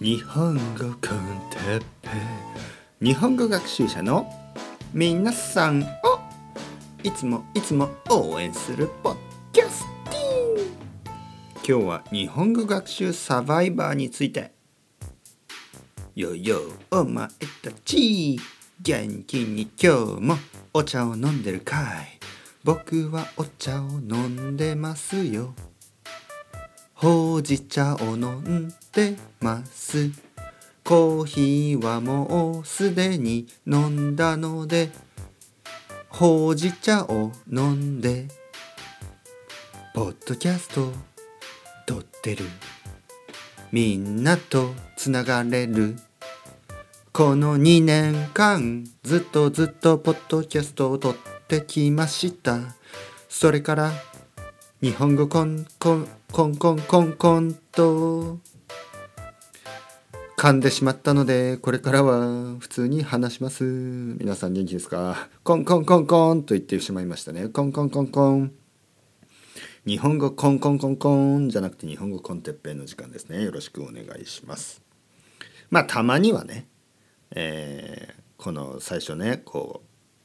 日本語コンテッペ日本語学習者の皆さんをいつもいつも応援するポッドキャスティン今日は日本語学習サバイバーについて。よよお前たち元気に今日もお茶を飲んでるかい。僕はお茶を飲んでますよ。ほうじ茶を飲んでます。コーヒーはもうすでに飲んだのでほうじ茶を飲んでポッドキャスト撮ってる。みんなとつながれる。この2年間ずっとずっとポッドキャストを撮ってきました。それから日本語コンコンコンコンコンコンと。噛んでしまったのでこれからは普通に話します。皆さん元気ですか？コンコンコンコンと言ってしまいましたね。コンコンコンコン。日本語コンコンコンコンじゃなくて日本語コンテッペイの時間ですね。よろしくお願いします。まあたまにはね、えー、この最初ねこ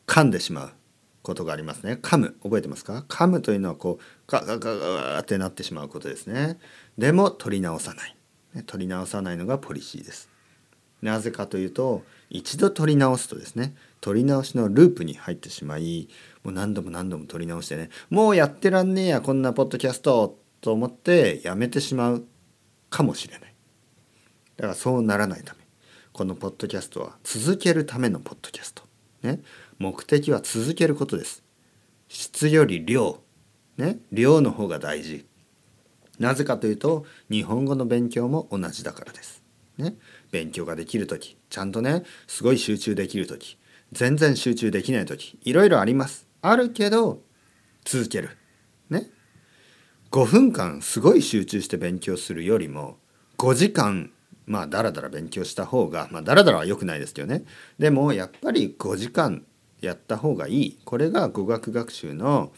う噛んでしまう。ことがありますね。噛む覚えてますか？噛むというのはこうガガガガってなってしまうことですね。でも取り直さない。取り直さないのがポリシーです。なぜかというと一度取り直すとですね取り直しのループに入ってしまいもう何度も何度も取り直してねもうやってらんねえやこんなポッドキャストと思ってやめてしまうかもしれない。だからそうならないためこのポッドキャストは続けるためのポッドキャスト。ね目的は続けることです。質より量。ね量の方が大事。なぜかというと日本語の勉強も同じだからです。ね勉強ができる時ちゃんとねすごい集中できる時全然集中できない時いろいろあります。あるけど続ける。ね5分間すごい集中して勉強するよりも5時間まあだらだら勉強した方がまあだらだらは良くないですけどね。でもやっぱり5時間やった方がいい。これが語学学習の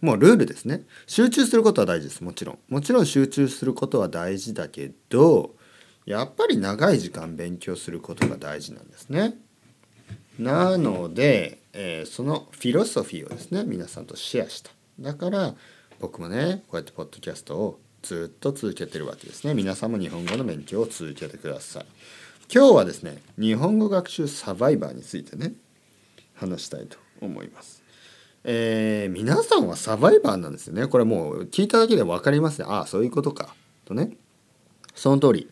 もうルールですね。集中することは大事です。もちろん。もちろん集中することは大事だけどやっぱり長い時間勉強することが大事なんですね。なので、えー、そのフィロソフィーをですね皆さんとシェアした。だから僕もねこうやってポッドキャストをずっと続けてるわけですね皆さんも日本語の勉強を続けてください今日はですね日本語学習サバイバーについてね話したいと思います。えー、皆さんはサバイバーなんですよね。これもう聞いただけで分かりますね。ああ、そういうことか。とね。その通り。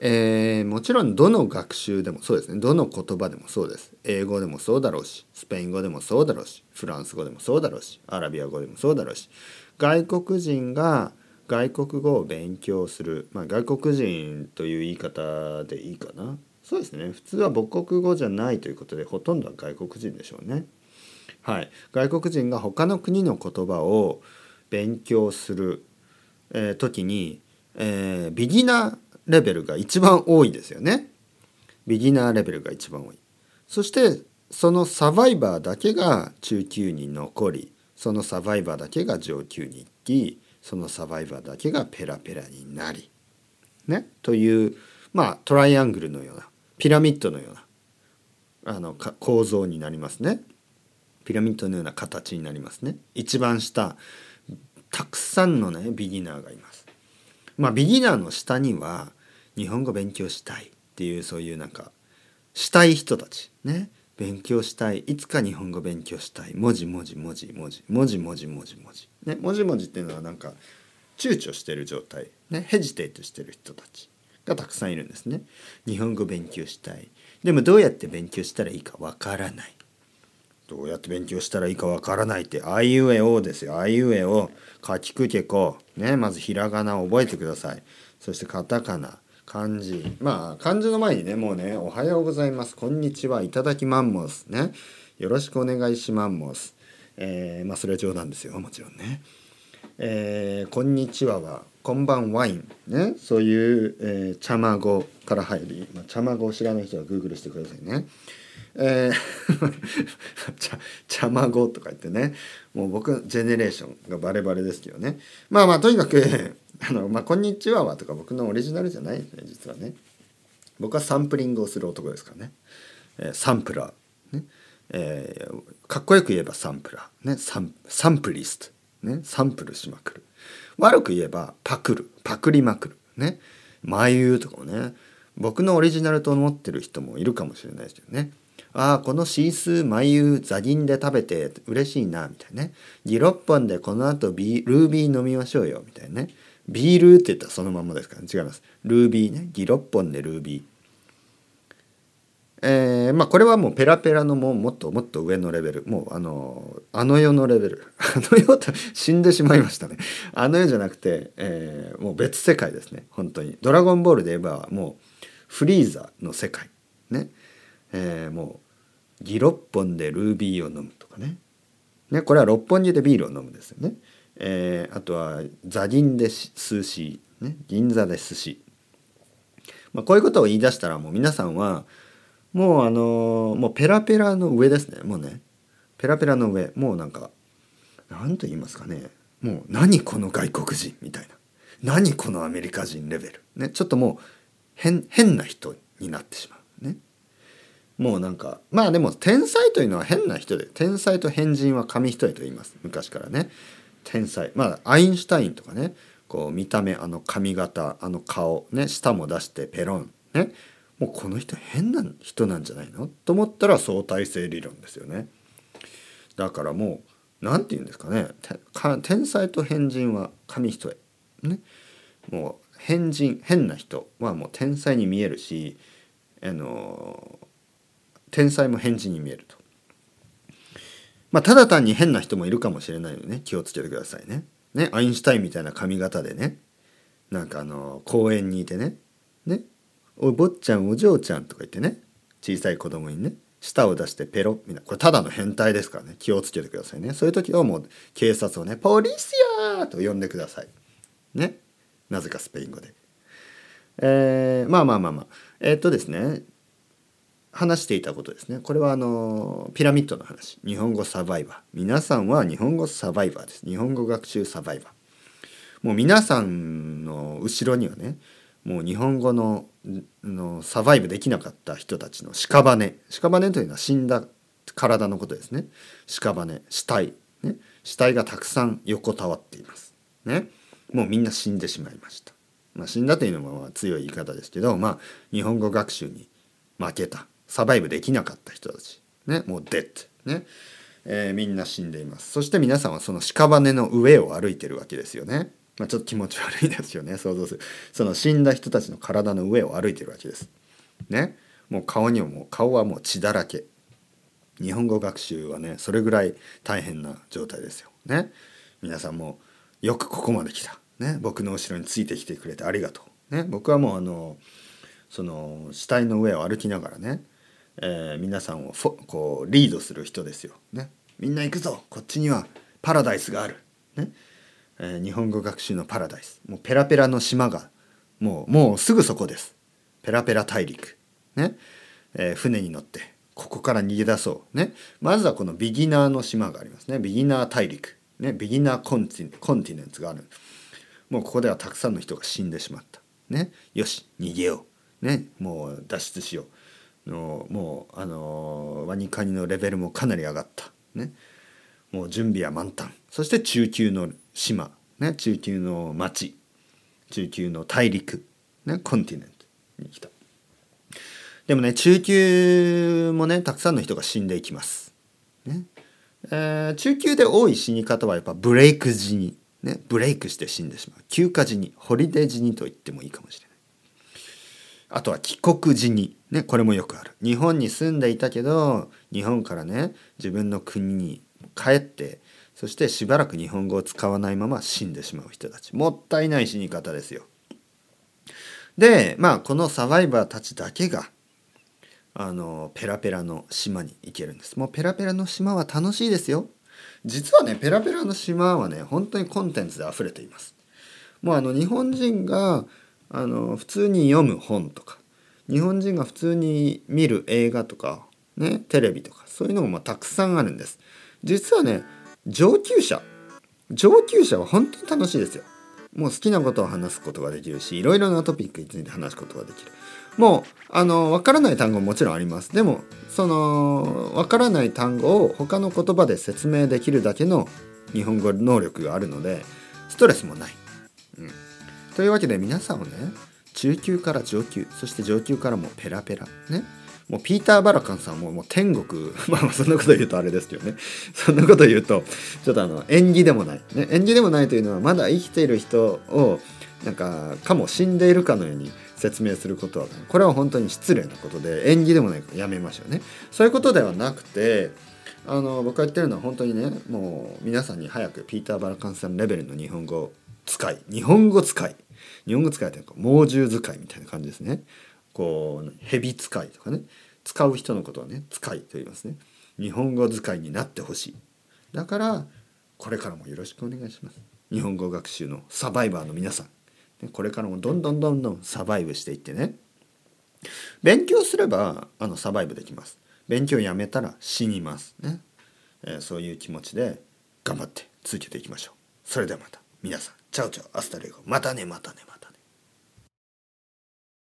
えー、もちろんどの学習でもそうですね。どの言葉でもそうです。英語でもそうだろうし、スペイン語でもそうだろうし、フランス語でもそうだろうし、アラビア語でもそうだろうし、外国人が外国語を勉強する、まあ、外国人という言い方でいいかな。そうですね普通は母国語じゃないということでほとんどは外国人でしょうね。はい、外国人が他の国の言葉を勉強する、えー、時に、えー、ビギナーレベルが一番多いですよね。ビギナーレベルが一番多い。そしてそのサバイバーだけが中級に残りそのサバイバーだけが上級に行きそのサバイバーだけがペラペラになりね？というまあトライアングルのようなピラミッドのようなあの構造になりますね。ピラミッドのような形になりますね。一番下たくさんのねビギナーがいます。まあビギナーの下には日本語勉強したいっていうそういうなんかしたい人たちね？勉強したいいつか日本語勉強したい文字文字文字文字文字文字文字文字ね文字文字っていうのはなんか躊躇してる状態ねヘジテイトしてる人たちがたくさんいるんですね。日本語勉強したい。でもどうやって勉強したらいいかわからない。どうやって勉強したらいいかわからないって、あいうえおですよ。あいうえお、書きくけこ。ね、まずひらがなを覚えてください。そしてカタカナ、漢字。まあ、漢字の前にね、もうね、おはようございます。こんにちは。いただきマンモス。ね。よろしくお願いしマンモス。えー、まあ、それは冗談ですよ。もちろんね。えー、こんにちははこんばんワインねそういう、えー、茶まごから入り、まあ、茶まごを知らない人はグーグルしてくださいねえー ちゃ、茶まごとか言ってね、もう僕、ジェネレーションがバレバレですけどね。まあまあ、とにかく、あの、まあ、こんにちははとか僕のオリジナルじゃないですね、実はね。僕はサンプリングをする男ですからね。えー、サンプラー。ね。えー、かっこよく言えばサンプラー。ね。サン、サンプリスト。ね。サンプルしまくる。悪く言えばパクる。パクりまくる。ね。眉とかもね。僕のオリジナルと思ってる人もいるかもしれないですけどね。ああ、このシースー眉ザギンで食べて嬉しいな、みたいなね。ギロッポンでこの後ビールービー飲みましょうよ、みたいなね。ビールって言ったらそのままですから、ね、違います。ルービーね。ギロッポンでルービー。えー、まあこれはもうペラペラのももっともっと上のレベル。もうあのあの世のレベル。あの世と死んでしまいましたね。あの世じゃなくて、えー、もう別世界ですね。本当に「ドラゴンボール」で言えばもうフリーザの世界。ね、えー、もうギロッポンでルービーを飲むとかね。ねこれは六本木でビールを飲むんですよね、えー、あとはザギンで寿司、ね、銀座で寿司、まあ、こういうことを言い出したらもう皆さんはもうあのもうペラペラの上ですね。もうね。ペラペラの上。もうなんか何と言いますかね。もう何この外国人みたいな。何このアメリカ人レベル。ねちょっともう変変な人になってしまう。ね。もうなんかまあでも天才というのは変な人で天才と変人は紙一重と言います。昔からね。天才。まあアインシュタインとかね。こう見た目あの髪型あの顔ね。舌も出してペロン。ね。もうこの人変な人なんじゃないの？と思ったら相対性理論ですよね。だからもう何て言うんですかね。天才と変人は紙一重。ね、もう変人変な人はもう天才に見えるしあの天才も変人に見えると。まあ、ただ単に変な人もいるかもしれないのでね。気をつけてくださいね。ねアインシュタインみたいな髪型でね。なんかあの公園にいてね。ね。お坊ちゃんお嬢ちゃんとか言ってね。小さい子供にね。舌を出してペロみたいな。これただの変態ですからね。気をつけてくださいね。そういう時はもう警察をね「ポリスヤー!」と呼んでください。ね。なぜかスペイン語で。えー、まあまあまあまあ。えー、っとですね。話していたことですね。これはあのピラミッドの話。日本語サバイバー。皆さんは日本語サバイバーです。日本語学習サバイバー。もう皆さんの後ろにはねもう日本語ののサバイブできなかった人たちの屍。屍というのは死んだ体のことですね。屍死体、ね、死体がたくさん横たわっています。ね。もうみんな死んでしまいました、まあ、死んだというのも強い言い方ですけどまあ日本語学習に負けた。サバイブできなかった人たち。ねもうデッドね。えー、みんな死んでいます。そして皆さんはその屍の上を歩いてるわけですよね。まあ、ちょっと気持ち悪いですよね。想像する。その死んだ人たちの体の上を歩いてるわけです。ね。もう顔にももう顔はもう血だらけ。日本語学習はねそれぐらい大変な状態ですよ。ね。皆さんもよくここまで来た。ね。僕の後ろについてきてくれてありがとう。ね。僕はもうあのその死体の上を歩きながらね、えー、皆さんをこうリードする人ですよ。ね。みんな行くぞ。こっちにはパラダイスがある。ね。えー、日本語学習のパラダイス。もうペラペラの島がもうもうすぐそこです。ペラペラ大陸。ね、えー、船に乗ってここから逃げ出そう。ね。まずはこのビギナーの島がありますね。ビギナー大陸。ね。ビギナーコンティコンティネンツがある。もうここではたくさんの人が死んでしまった。ね。よし逃げよう。ね。もう脱出しよう。のもうあのワニカニのレベルもかなり上がった。ね。もう準備は満タン。そして中級の島、ね、中級の町。中級の大陸、ね、コンティネントに来た。でもね中級もねたくさんの人が死んでいきます、ね。えー、中級で多い死に方はやっぱブレイク時に、ね、ブレイクして死んでしまう。休暇時に。ホリデー時にと言ってもいいかもしれない。あとは帰国時にねこれもよくある日本に住んでいたけど日本からね自分の国に帰ってそしてしばらく日本語を使わないまま死んでしまう人たちもったいない死に方ですよ。でまあこのサバイバーたちだけがあのペラペラの島に行けるんです。もうペラペラの島は楽しいですよ。実はねペラペラの島はね本当にコンテンツで溢れています。もうあの日本人があの普通に読む本とか日本人が普通に見る映画とかね、テレビとかそういうのもまあたくさんあるんです。実はね上級者上級者は本当に楽しいですよ。もう好きなことを話すことができるしいろいろなトピックについて話すことができる。もうあの分からない単語ももちろんあります。でもその分からない単語を他の言葉で説明できるだけの日本語能力があるのでストレスもない、うん、というわけで皆さんをね中級から上級そして上級からもペラペラね。もうピーター・バラカンさんももう天国。まあそんなこと言うとあれですけどね。そんなこと言うとちょっとあの縁起でもない、ね、縁起でもないというのはまだ生きている人をなんかかも死んでいるかのように説明することはこれは本当に失礼なことで縁起でもないからやめましょうね。そういうことではなくてあの僕が言ってるのは本当にねもう皆さんに早くピーター・バラカンさんレベルの日本語使い日本語使い。日本語使いって猛獣使いみたいな感じですね。こう蛇使いとかね。使う人のことはね使いと言いますね。日本語使いになってほしい。だからこれからもよろしくお願いします。日本語学習のサバイバーの皆さん。これからもどんどんどんどんサバイブしていってね。勉強すればあのサバイブできます。勉強やめたら死にます。ね、えー、そういう気持ちで頑張って続けていきましょう。それではまた皆さん。 Ciao ciao hasta luego またねまたねまたね。